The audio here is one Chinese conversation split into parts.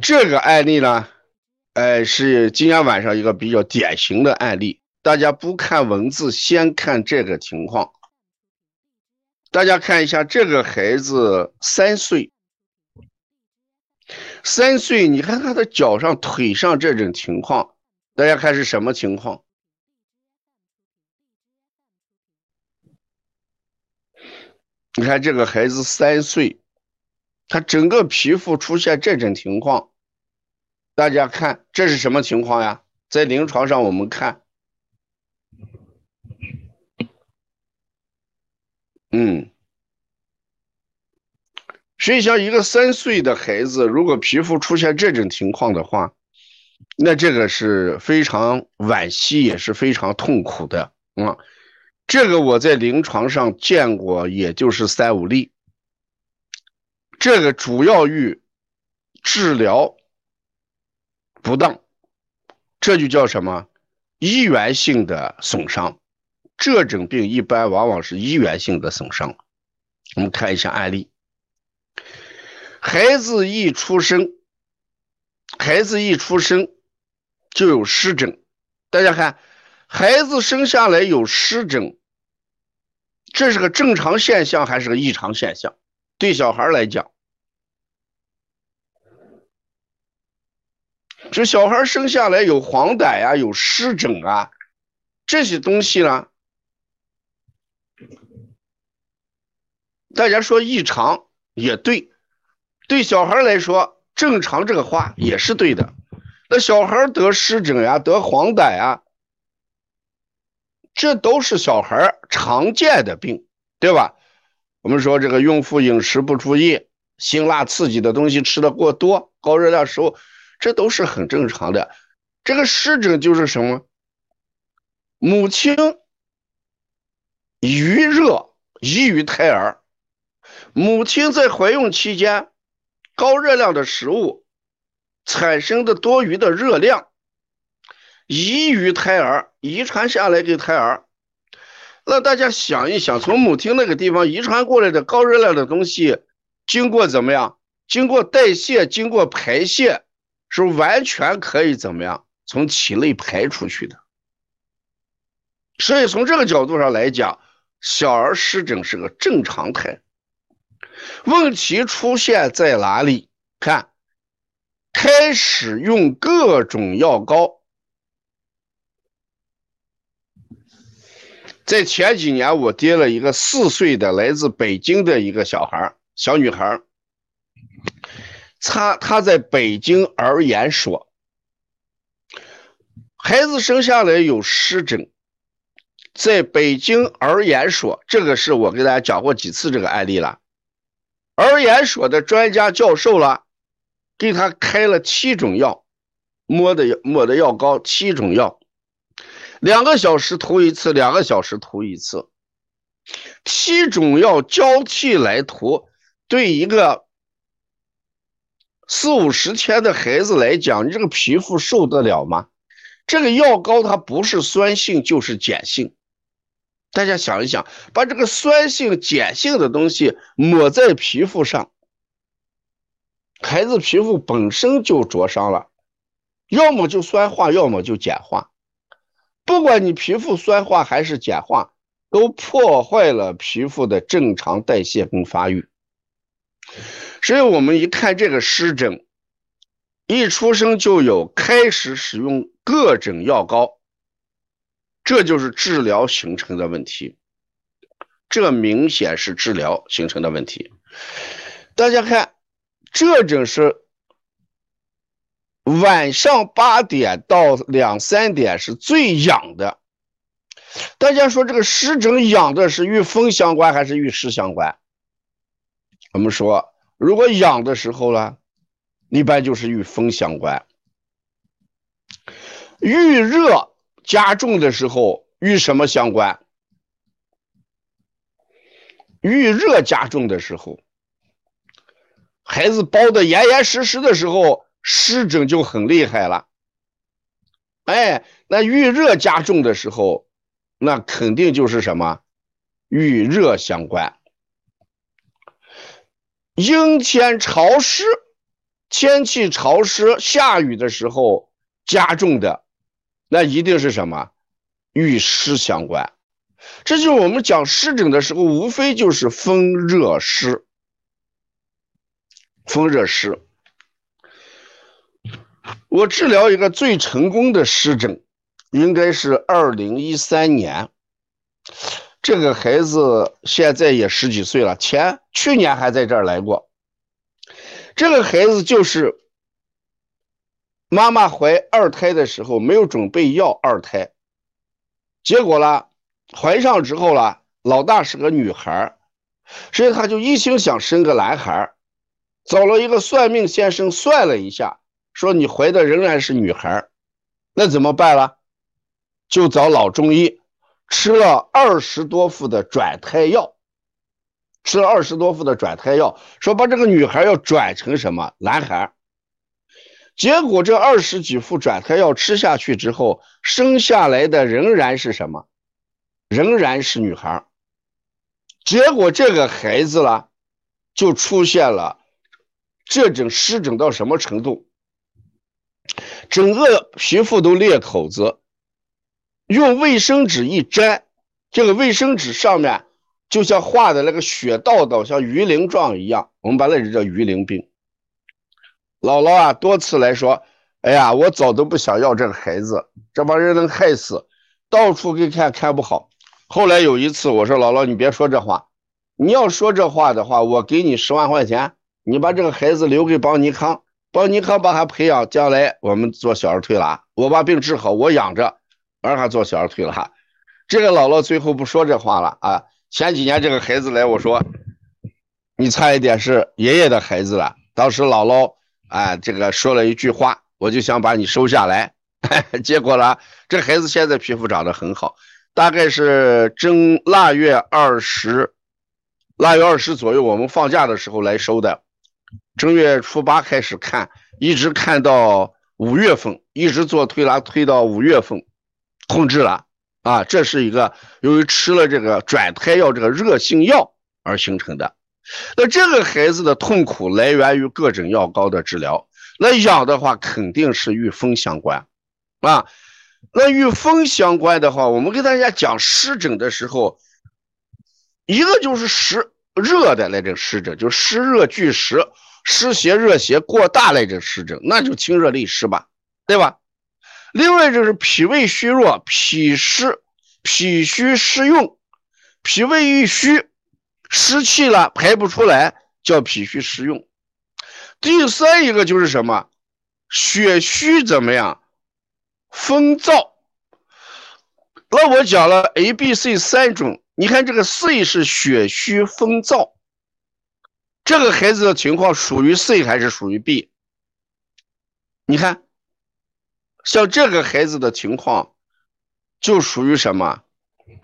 这个案例呢，呃，是今天晚上一个比较典型的案例。大家不看文字，先看这个情况。大家看一下，这个孩子三岁，三岁，你看他的脚上、腿上这种情况，大家看是什么情况？你看这个孩子三岁，他整个皮肤出现这种情况，大家看这是什么情况呀？在临床上我们看，嗯，实际上一个三岁的孩子，如果皮肤出现这种情况的话，那这个是非常惋惜，也是非常痛苦的啊。这个我在临床上见过，也就是三五例。这个主要与治疗不当，这就叫什么？医源性的损伤。这种病一般往往是医源性的损伤。我们看一下案例：孩子一出生，孩子一出生就有湿疹。大家看，孩子生下来有湿疹。这是个正常现象还是个异常现象？对小孩来讲，这小孩生下来有黄疸呀，有湿疹啊，这些东西呢，大家说异常也对，对小孩来说正常这个话也是对的。那小孩得湿疹呀，得黄疸呀。这都是小孩常见的病，对吧？我们说这个孕妇饮食不注意，辛辣刺激的东西吃的过多，高热量食物，这都是很正常的。这个湿疹就是什么？母亲余热溢于胎儿，母亲在怀孕期间高热量的食物产生的多余的热量。遗于胎儿，遗传下来给胎儿。那大家想一想，从母亲那个地方遗传过来的高热量的东西，经过怎么样？经过代谢，经过排泄，是完全可以怎么样？从体内排出去的。所以从这个角度上来讲，小儿湿疹是个正常态。问题出现在哪里？看，开始用各种药膏。在前几年，我接了一个四岁的来自北京的一个小孩小女孩他他在北京儿研所，孩子生下来有湿疹，在北京儿研所，这个是我给大家讲过几次这个案例了，儿研所的专家教授了，给他开了七种药，抹的抹的药膏七种药。两个小时涂一次，两个小时涂一次，七种药交替来涂，对一个四五十天的孩子来讲，你这个皮肤受得了吗？这个药膏它不是酸性就是碱性，大家想一想，把这个酸性、碱性的东西抹在皮肤上，孩子皮肤本身就灼伤了，要么就酸化，要么就碱化。不管你皮肤酸化还是碱化，都破坏了皮肤的正常代谢跟发育。所以，我们一看这个湿疹，一出生就有，开始使用各种药膏，这就是治疗形成的问题。这明显是治疗形成的问题。大家看，这种是。晚上八点到两三点是最痒的。大家说这个湿疹痒的是与风相关还是与湿相关？我们说，如果痒的时候呢，一般就是与风相关；遇热加重的时候与什么相关？遇热加重的时候，孩子包的严严实实的时候。湿疹就很厉害了，哎，那遇热加重的时候，那肯定就是什么，与热相关。阴天潮湿，天气潮湿、下雨的时候加重的，那一定是什么？与湿相关。这就是我们讲湿疹的时候，无非就是风热湿，风热湿。我治疗一个最成功的湿疹，应该是二零一三年。这个孩子现在也十几岁了，前去年还在这儿来过。这个孩子就是妈妈怀二胎的时候没有准备要二胎，结果呢，怀上之后呢，老大是个女孩所以他就一心想生个男孩找了一个算命先生算了一下。说你怀的仍然是女孩那怎么办了？就找老中医，吃了二十多副的转胎药，吃了二十多副的转胎药，说把这个女孩要转成什么男孩结果这二十几副转胎药吃下去之后，生下来的仍然是什么？仍然是女孩结果这个孩子啦，就出现了这种湿疹到什么程度？整个皮肤都裂口子，用卫生纸一粘，这个卫生纸上面就像画的那个血道道，像鱼鳞状一样，我们把那叫鱼鳞病。姥姥啊，多次来说，哎呀，我早都不想要这个孩子，这帮人能害死，到处给看看不好。后来有一次，我说姥姥，你别说这话，你要说这话的话，我给你十万块钱，你把这个孩子留给邦尼康。邦尼康把他培养，将来我们做小儿推拿，我把病治好，我养着，让他做小儿推拿。这个姥姥最后不说这话了啊。前几年这个孩子来，我说你差一点是爷爷的孩子了。当时姥姥啊，这个说了一句话，我就想把你收下来。结果呢，这孩子现在皮肤长得很好，大概是正腊月二十，腊月二十左右，我们放假的时候来收的。正月初八开始看，一直看到五月份，一直做推拿推到五月份，控制了啊！这是一个由于吃了这个转胎药这个热性药而形成的。那这个孩子的痛苦来源于各种药膏的治疗。那养的话肯定是与风相关啊。那与风相关的话，我们给大家讲湿疹的时候，一个就是湿。热的那种湿疹，就湿热俱湿，湿邪热邪过大那种湿疹，那就清热利湿吧，对吧？另外就是脾胃虚弱，脾湿、脾虚湿用，脾胃一虚，湿气了排不出来，叫脾虚湿用。第三一个就是什么？血虚怎么样？风燥。那我讲了 A、B、C 三种。你看这个 C 是血虚风燥，这个孩子的情况属于 C 还是属于 B？你看，像这个孩子的情况就属于什么？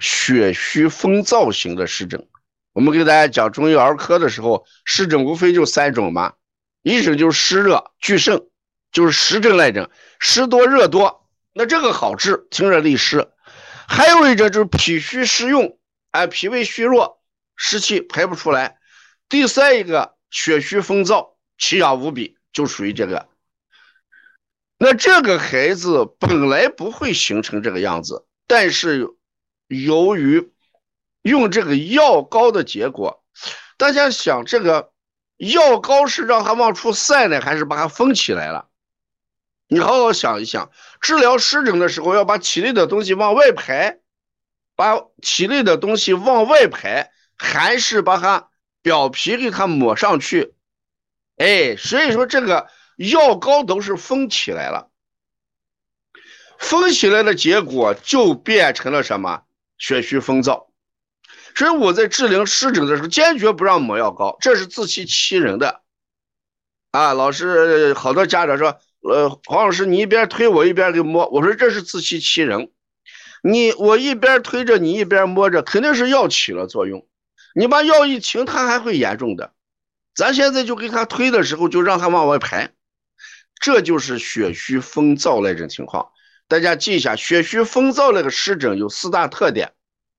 血虚风燥型的湿疹。我们给大家讲中医儿科的时候，湿疹无非就三种嘛，一种就是湿热俱盛，就是湿症那种，湿多热多，那这个好治，清热利湿；还有一种就是脾虚湿用。哎，脾胃虚弱，湿气排不出来。第三一个，血虚风燥，奇痒无比，就属于这个。那这个孩子本来不会形成这个样子，但是由于用这个药膏的结果，大家想，这个药膏是让它往出散呢，还是把它封起来了？你好好想一想，治疗湿疹的时候，要把体内的东西往外排。把体内的东西往外排，还是把它表皮给它抹上去？哎，所以说这个药膏都是封起来了，封起来的结果就变成了什么？血虚风燥。所以我在治疗湿疹的时候，坚决不让抹药膏，这是自欺欺人的。啊，老师，好多家长说，呃，黄老师你一边推我一边给摸，我说这是自欺欺人。你我一边推着你一边摸着，肯定是药起了作用。你把药一停，它还会严重的。咱现在就给他推的时候，就让他往外排，这就是血虚风燥那种情况。大家记一下，血虚风燥那个湿疹有四大特点。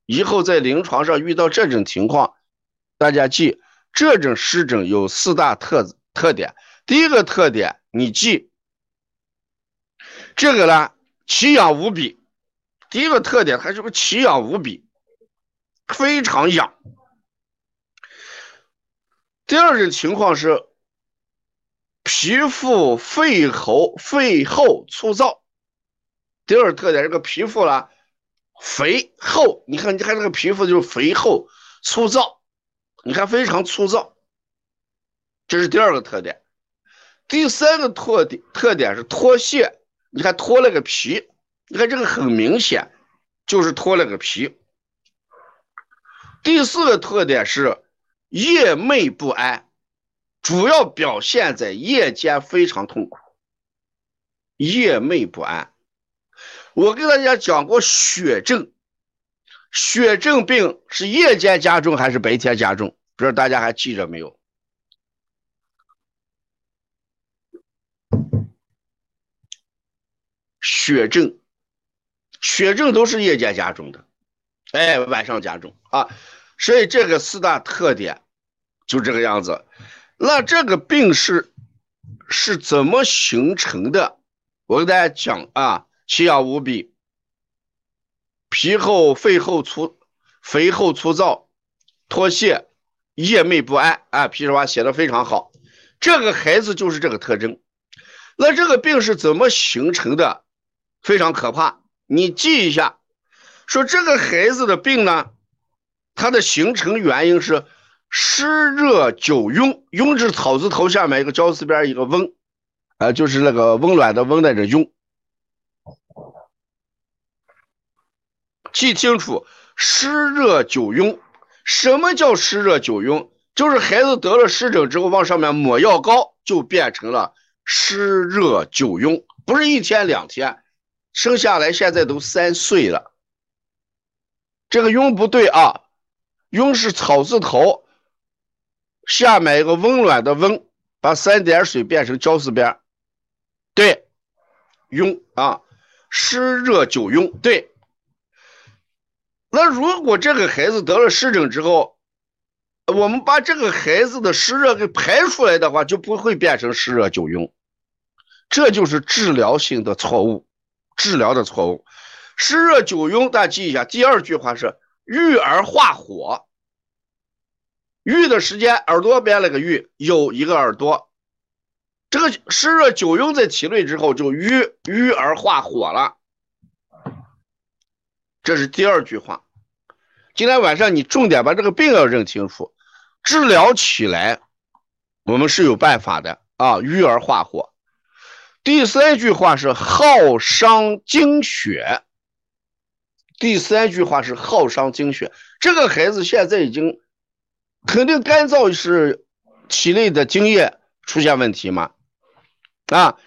以后在临床上遇到这种情况，大家记，这种湿疹有四大特特点。第一个特点，你记这个呢，奇痒无比。第一个特点，它是个奇痒无比，非常痒。第二种情况是皮肤肥厚、肥厚粗糙。第二特点，这个皮肤呢肥厚，你看，你看这个皮肤就是肥厚粗糙，你看非常粗糙，这是第二个特点。第三个特点特点是脱屑，你看脱了个皮，你看这个很明显，就是脱了个皮。第四个特点是夜寐不安，主要表现在夜间非常痛苦，夜寐不安。我跟大家讲过血症，血症病是夜间加重还是白天加重？不知道大家还记着没有？血症，血症都是夜间加重的，哎，晚上加重啊，所以这个四大特点就这个样子。那这个病是是怎么形成的？我给大家讲啊，奇痒无比，皮厚、肺厚、粗、肥厚、粗糙、脱屑、夜寐不安啊。皮实话写的非常好，这个孩子就是这个特征。那这个病是怎么形成的？非常可怕，你记一下，说这个孩子的病呢，它的形成原因是湿热久痈，痈是草字头下面一个椒字边一个温，啊，就是那个温暖的温带着痈。记清楚，湿热久痈，什么叫湿热久痈？就是孩子得了湿疹之后，往上面抹药膏，就变成了湿热久痈，不是一天两天。生下来现在都三岁了，这个庸不对啊，庸是草字头，下面一个温暖的温，把三点水变成交字边，对，庸啊，湿热久痈，对。那如果这个孩子得了湿疹之后，我们把这个孩子的湿热给排出来的话，就不会变成湿热久痈，这就是治疗性的错误。治疗的错误，湿热久痈，大家记一下。第二句话是郁而化火，郁的时间，耳朵边那个郁有一个耳朵，这个湿热久痈在体内之后就郁郁而化火了，这是第二句话。今天晚上你重点把这个病要认清楚，治疗起来我们是有办法的啊，郁而化火。第三句话是耗伤精血。第三句话是耗伤精血。这个孩子现在已经肯定干燥是体内的精液出现问题嘛？啊，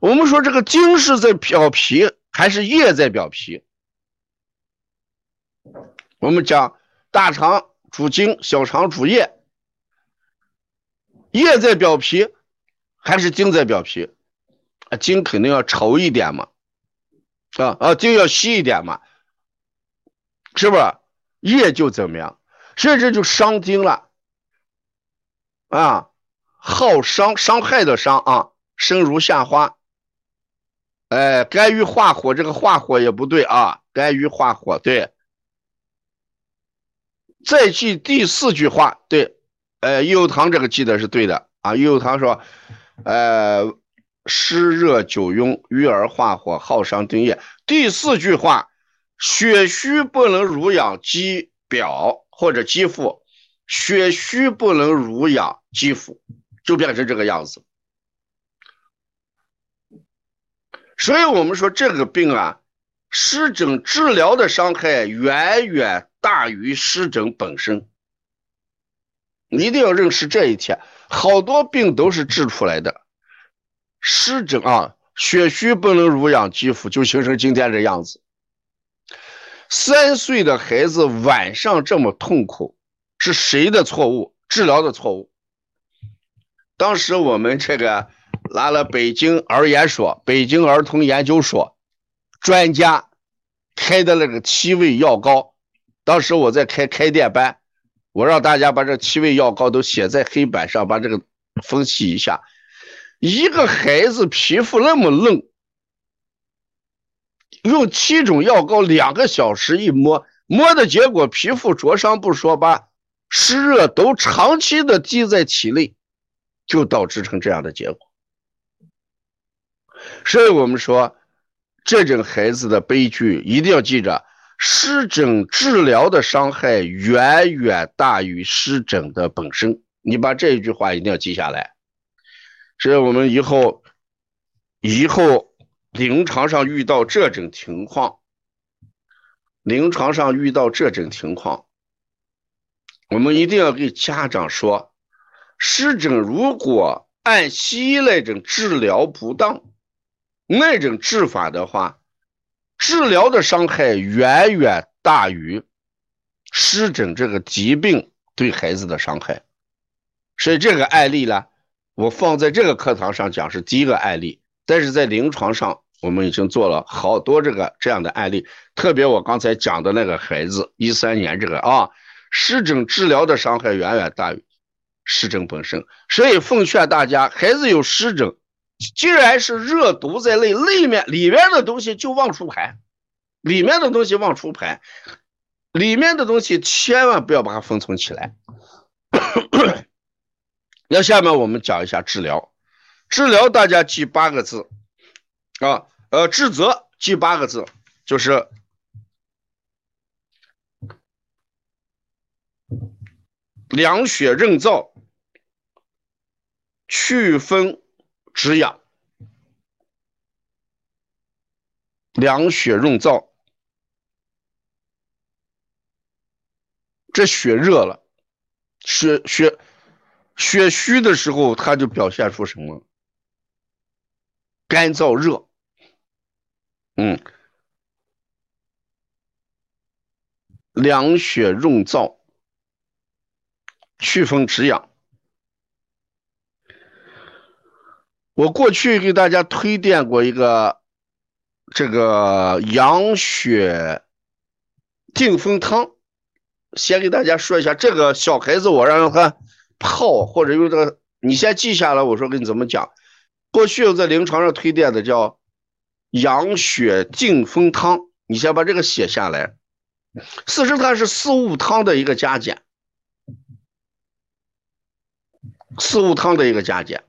我们说这个精是在表皮还是液在表皮？我们讲大肠主精，小肠主液，液在表皮还是精在表皮？啊，精肯定要稠一点嘛，啊啊，精要稀一点嘛，是不是？液就怎么样？甚至就伤精了，啊，耗伤伤害的伤啊，生如夏花。哎，肝郁化火，这个化火也不对啊，肝郁化火对。再记第四句话，对，呃，益友堂这个记得是对的啊，益友堂说，呃。湿热久壅，郁而化火，耗伤丁液。第四句话，血虚不能濡养肌表或者肌肤，血虚不能濡养肌肤，就变成这个样子。所以我们说这个病啊，湿疹治疗的伤害远远大于湿疹本身。你一定要认识这一点，好多病都是治出来的。湿疹啊，血虚不能濡养肌肤，就形成今天这样子。三岁的孩子晚上这么痛苦，是谁的错误？治疗的错误。当时我们这个拿了北京儿研所、北京儿童研究所专家开的那个七味药膏，当时我在开开店班，我让大家把这七味药膏都写在黑板上，把这个分析一下。一个孩子皮肤那么嫩，用七种药膏两个小时一摸，摸的结果皮肤灼伤不说，吧湿热都长期的积在体内，就导致成这样的结果。所以我们说，这种孩子的悲剧一定要记着。湿疹治疗的伤害远远大于湿疹的本身，你把这一句话一定要记下来。所以我们以后以后临床上遇到这种情况，临床上遇到这种情况，我们一定要给家长说，湿疹如果按西医那种治疗不当，那种治法的话。治疗的伤害远远大于湿疹这个疾病对孩子的伤害，所以这个案例呢，我放在这个课堂上讲是第一个案例，但是在临床上我们已经做了好多这个这样的案例，特别我刚才讲的那个孩子一三年这个啊，湿疹治疗的伤害远远大于湿疹本身，所以奉劝大家，孩子有湿疹。既然是热毒在内，里面里面的东西就往出排，里面的东西往出排，里面的东西千万不要把它封存起来。那下面我们讲一下治疗，治疗大家记八个字啊，呃，治则记八个字，就是凉血润燥，祛风。止痒，凉血润燥，这血热了，血血血虚的时候，它就表现出什么？干燥热，嗯，凉血润燥，祛风止痒。我过去给大家推荐过一个这个养血定风汤，先给大家说一下，这个小孩子我让他泡或者用这个，你先记下来。我说给你怎么讲。过去我在临床上推荐的叫养血定风汤，你先把这个写下来。四实它是四物汤的一个加减，四物汤的一个加减。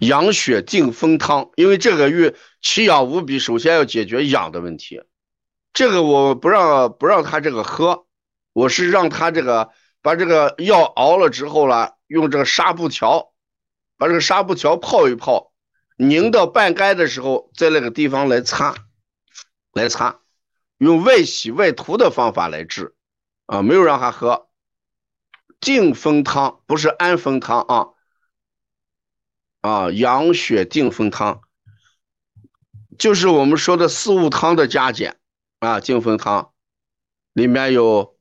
养血定风汤，因为这个与其养无比，首先要解决养的问题。这个我不让不让他这个喝，我是让他这个把这个药熬了之后了，用这个纱布条把这个纱布条泡一泡，凝到半干的时候，在那个地方来擦，来擦，用外洗外涂的方法来治啊，没有让他喝定风汤，不是安风汤啊。啊，养血定风汤，就是我们说的四物汤的加减啊。定风汤里面有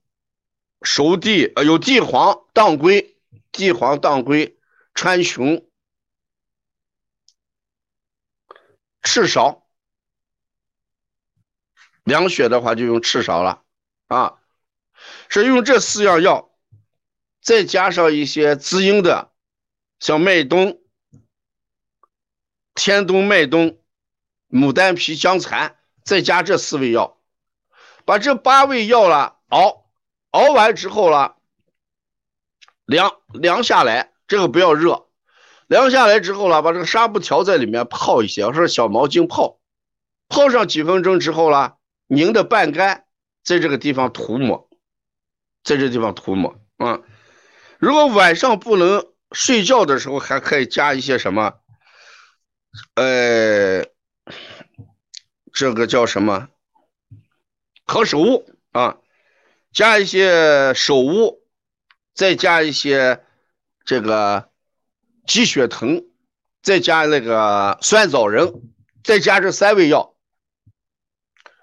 熟地，呃，有地黄、当归、地黄、当归、川芎、赤芍。凉血的话就用赤芍了啊，是用这四样药，再加上一些滋阴的，像麦冬。天冬、麦冬、牡丹皮、香蚕，再加这四味药，把这八味药了熬，熬完之后了，凉凉下来，这个不要热，凉下来之后了，把这个纱布条在里面泡一些，或者小毛巾泡，泡上几分钟之后了，凝的半干，在这个地方涂抹，在这地方涂抹啊。如果晚上不能睡觉的时候，还可以加一些什么？呃，这个叫什么？何首乌啊，加一些首乌，再加一些这个鸡血藤，再加那个酸枣仁，再加这三味药。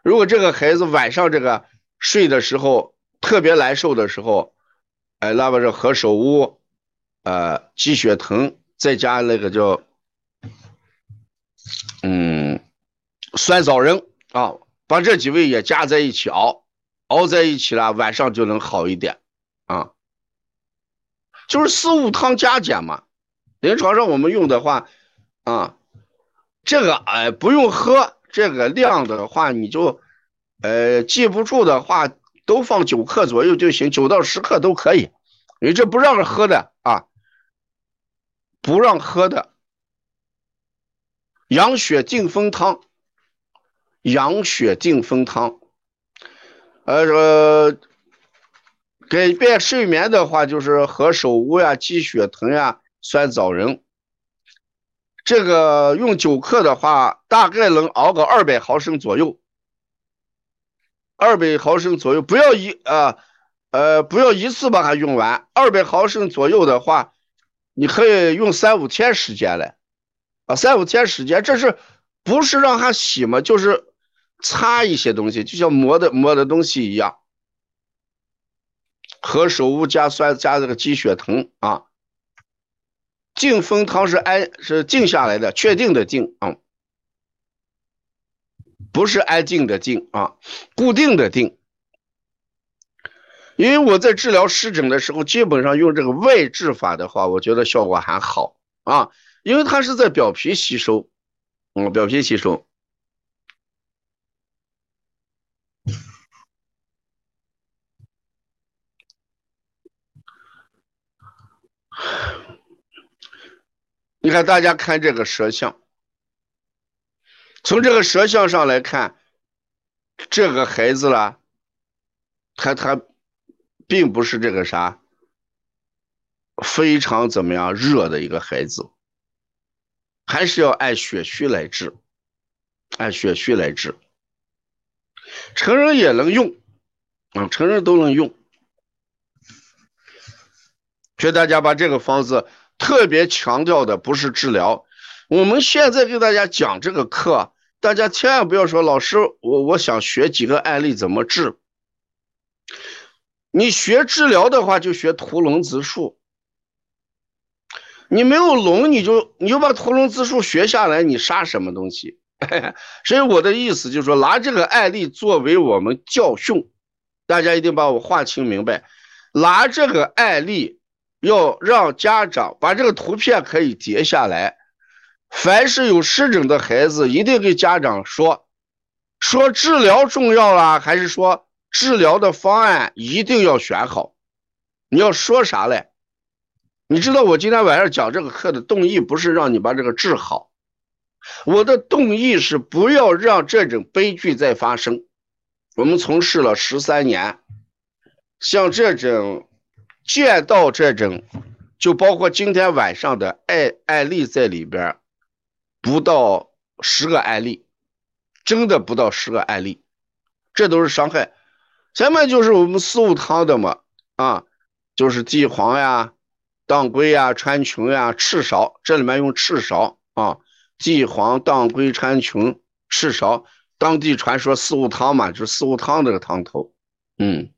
如果这个孩子晚上这个睡的时候特别难受的时候，哎，那么这何首乌，呃，鸡血藤，再加那个叫。嗯，酸枣仁啊，把这几味也加在一起熬，熬在一起了，晚上就能好一点啊。就是四物汤加减嘛。临床上我们用的话，啊，这个哎不用喝，这个量的话你就，呃记不住的话，都放九克左右就行，九到十克都可以。你这不让喝的啊，不让喝的。养血定风汤，养血定风汤，呃，这个改变睡眠的话，就是何首乌呀、鸡血藤呀。酸枣仁，这个用九克的话，大概能熬个二百毫升左右，二百毫升左右，不要一啊，呃，不要一次把它用完。二百毫升左右的话，你可以用三五天时间来，啊，三五天时间，这是不是让它洗嘛？就是擦一些东西，就像磨的磨的东西一样。何首乌加酸加这个鸡血藤啊。静风汤是安是静下来的，确定的静啊，不是安静的静啊，固定的定。因为我在治疗湿疹的时候，基本上用这个外治法的话，我觉得效果还好啊，因为它是在表皮吸收，嗯，表皮吸收。你看，大家看这个舌象，从这个舌象上来看，这个孩子啦，他他并不是这个啥非常怎么样热的一个孩子，还是要按血虚来治，按血虚来治。成人也能用，啊，成人都能用，学大家把这个方子。特别强调的不是治疗，我们现在给大家讲这个课，大家千万不要说老师，我我想学几个案例怎么治。你学治疗的话，就学屠龙子术。你没有龙，你就你就把屠龙子术学下来，你杀什么东西？所以我的意思就是说，拿这个案例作为我们教训，大家一定把我话听明白，拿这个案例。要让家长把这个图片可以截下来，凡是有湿疹的孩子，一定给家长说，说治疗重要啦，还是说治疗的方案一定要选好？你要说啥嘞？你知道我今天晚上讲这个课的动意不是让你把这个治好，我的动意是不要让这种悲剧再发生。我们从事了十三年，像这种。见到这种，就包括今天晚上的案案例在里边，不到十个案例，真的不到十个案例，这都是伤害。前面就是我们四物汤的嘛，啊，就是地黄呀、当归呀、川穹呀、赤芍，这里面用赤芍啊，地黄、当归、川穹、赤芍，当地传说四物汤嘛，就是四物汤这个汤头，嗯。